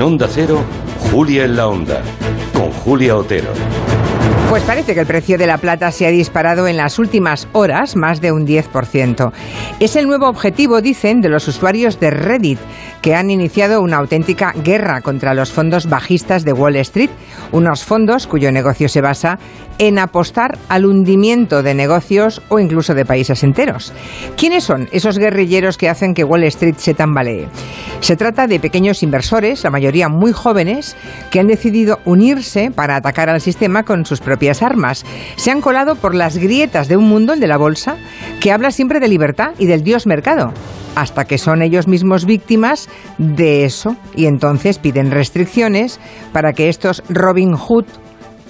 En Onda Cero, Julia en la Onda, con Julia Otero. Pues parece que el precio de la plata se ha disparado en las últimas horas más de un 10%. Es el nuevo objetivo, dicen, de los usuarios de Reddit, que han iniciado una auténtica guerra contra los fondos bajistas de Wall Street, unos fondos cuyo negocio se basa en apostar al hundimiento de negocios o incluso de países enteros. ¿Quiénes son esos guerrilleros que hacen que Wall Street se tambalee? Se trata de pequeños inversores, la mayoría muy jóvenes, que han decidido unirse para atacar al sistema con sus propias armas. Se han colado por las grietas de un mundo, el de la bolsa, que habla siempre de libertad y del dios mercado hasta que son ellos mismos víctimas de eso y entonces piden restricciones para que estos Robin Hood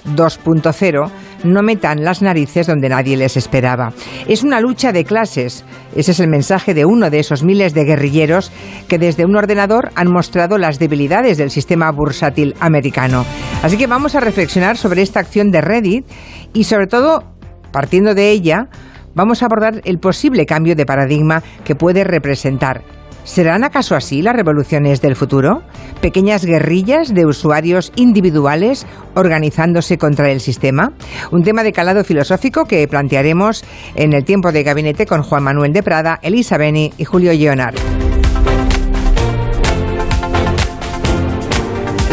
2.0 no metan las narices donde nadie les esperaba. Es una lucha de clases. Ese es el mensaje de uno de esos miles de guerrilleros que desde un ordenador han mostrado las debilidades del sistema bursátil americano. Así que vamos a reflexionar sobre esta acción de Reddit y sobre todo, partiendo de ella, vamos a abordar el posible cambio de paradigma que puede representar. ¿Serán acaso así las revoluciones del futuro? ¿Pequeñas guerrillas de usuarios individuales organizándose contra el sistema? Un tema de calado filosófico que plantearemos en el tiempo de gabinete con Juan Manuel de Prada, Elisa Beni y Julio Leonard.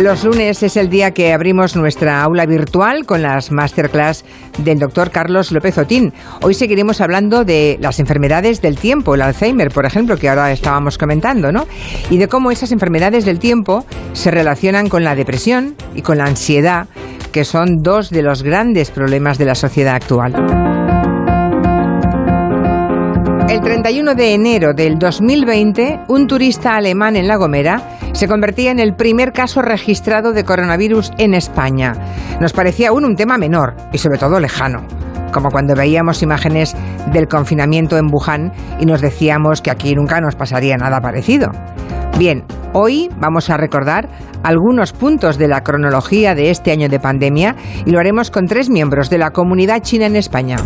Los lunes es el día que abrimos nuestra aula virtual con las masterclass del doctor Carlos López Otín. Hoy seguiremos hablando de las enfermedades del tiempo, el Alzheimer, por ejemplo, que ahora estábamos comentando, ¿no? Y de cómo esas enfermedades del tiempo se relacionan con la depresión y con la ansiedad, que son dos de los grandes problemas de la sociedad actual. El 31 de enero del 2020, un turista alemán en La Gomera se convertía en el primer caso registrado de coronavirus en España. Nos parecía aún un tema menor y sobre todo lejano, como cuando veíamos imágenes del confinamiento en Wuhan y nos decíamos que aquí nunca nos pasaría nada parecido. Bien, hoy vamos a recordar algunos puntos de la cronología de este año de pandemia y lo haremos con tres miembros de la comunidad china en España.